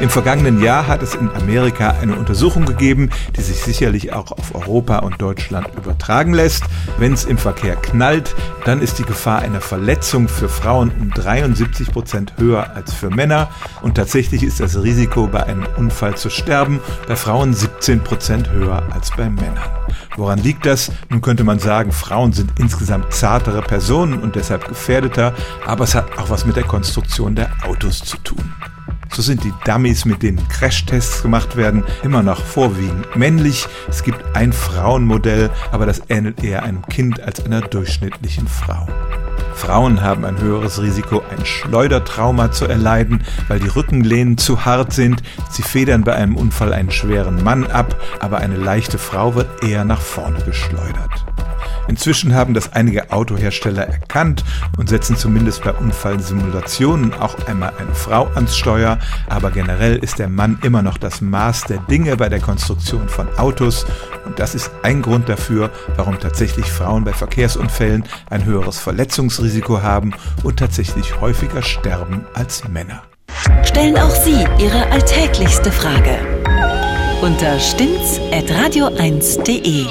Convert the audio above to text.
Im vergangenen Jahr hat es in Amerika eine Untersuchung gegeben, die sich sicherlich auch auf Europa und Deutschland übertragen lässt. Wenn es im Verkehr knallt, dann ist die Gefahr einer Verletzung für Frauen um 73 Prozent höher als für Männer. Und tatsächlich ist das Risiko, bei einem Unfall zu sterben, bei Frauen 17 Prozent höher als bei Männern. Woran liegt das? Nun könnte man sagen, Frauen sind insgesamt zartere Personen und deshalb gefährdeter, aber es hat auch was mit der Konstruktion der Autos zu tun. So sind die Dummies, mit denen Crashtests gemacht werden, immer noch vorwiegend männlich. Es gibt ein Frauenmodell, aber das ähnelt eher einem Kind als einer durchschnittlichen Frau. Frauen haben ein höheres Risiko, ein Schleudertrauma zu erleiden, weil die Rückenlehnen zu hart sind. Sie federn bei einem Unfall einen schweren Mann ab, aber eine leichte Frau wird eher nach vorne geschleudert. Inzwischen haben das einige Autohersteller erkannt und setzen zumindest bei Unfallsimulationen auch einmal eine Frau ans Steuer, aber generell ist der Mann immer noch das Maß der Dinge bei der Konstruktion von Autos und das ist ein Grund dafür, warum tatsächlich Frauen bei Verkehrsunfällen ein höheres Verletzungsrisiko haben und tatsächlich häufiger sterben als Männer. Stellen auch Sie Ihre alltäglichste Frage unter stimmtz.radio1.de.